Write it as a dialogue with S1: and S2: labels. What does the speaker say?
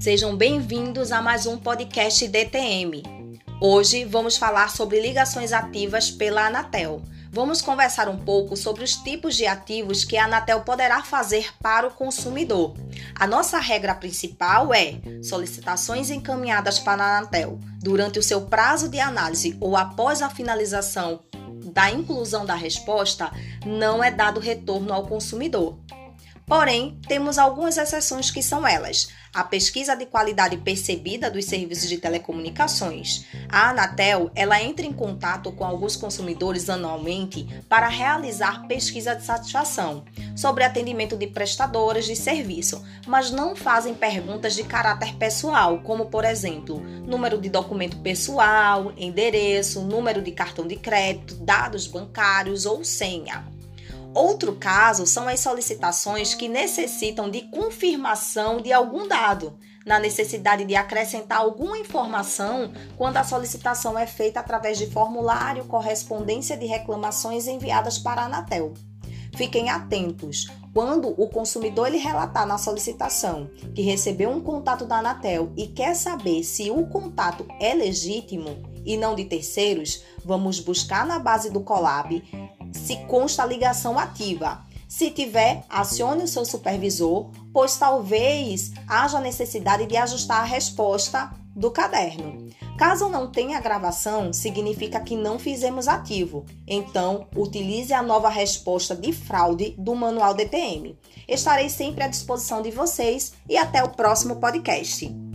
S1: Sejam bem-vindos a mais um podcast DTM. Hoje vamos falar sobre ligações ativas pela Anatel. Vamos conversar um pouco sobre os tipos de ativos que a Anatel poderá fazer para o consumidor. A nossa regra principal é solicitações encaminhadas para a Anatel durante o seu prazo de análise ou após a finalização da inclusão da resposta, não é dado retorno ao consumidor. Porém, temos algumas exceções que são elas: a pesquisa de qualidade percebida dos serviços de telecomunicações. A Anatel, ela entra em contato com alguns consumidores anualmente para realizar pesquisa de satisfação sobre atendimento de prestadoras de serviço, mas não fazem perguntas de caráter pessoal, como por exemplo, número de documento pessoal, endereço, número de cartão de crédito, dados bancários ou senha. Outro caso são as solicitações que necessitam de confirmação de algum dado, na necessidade de acrescentar alguma informação quando a solicitação é feita através de formulário, correspondência de reclamações enviadas para a Anatel. Fiquem atentos. Quando o consumidor ele relatar na solicitação que recebeu um contato da Anatel e quer saber se o contato é legítimo e não de terceiros, vamos buscar na base do Colab se consta a ligação ativa. Se tiver, acione o seu supervisor, pois talvez haja necessidade de ajustar a resposta do caderno. Caso não tenha gravação, significa que não fizemos ativo. Então, utilize a nova resposta de fraude do manual DTM. Estarei sempre à disposição de vocês e até o próximo podcast.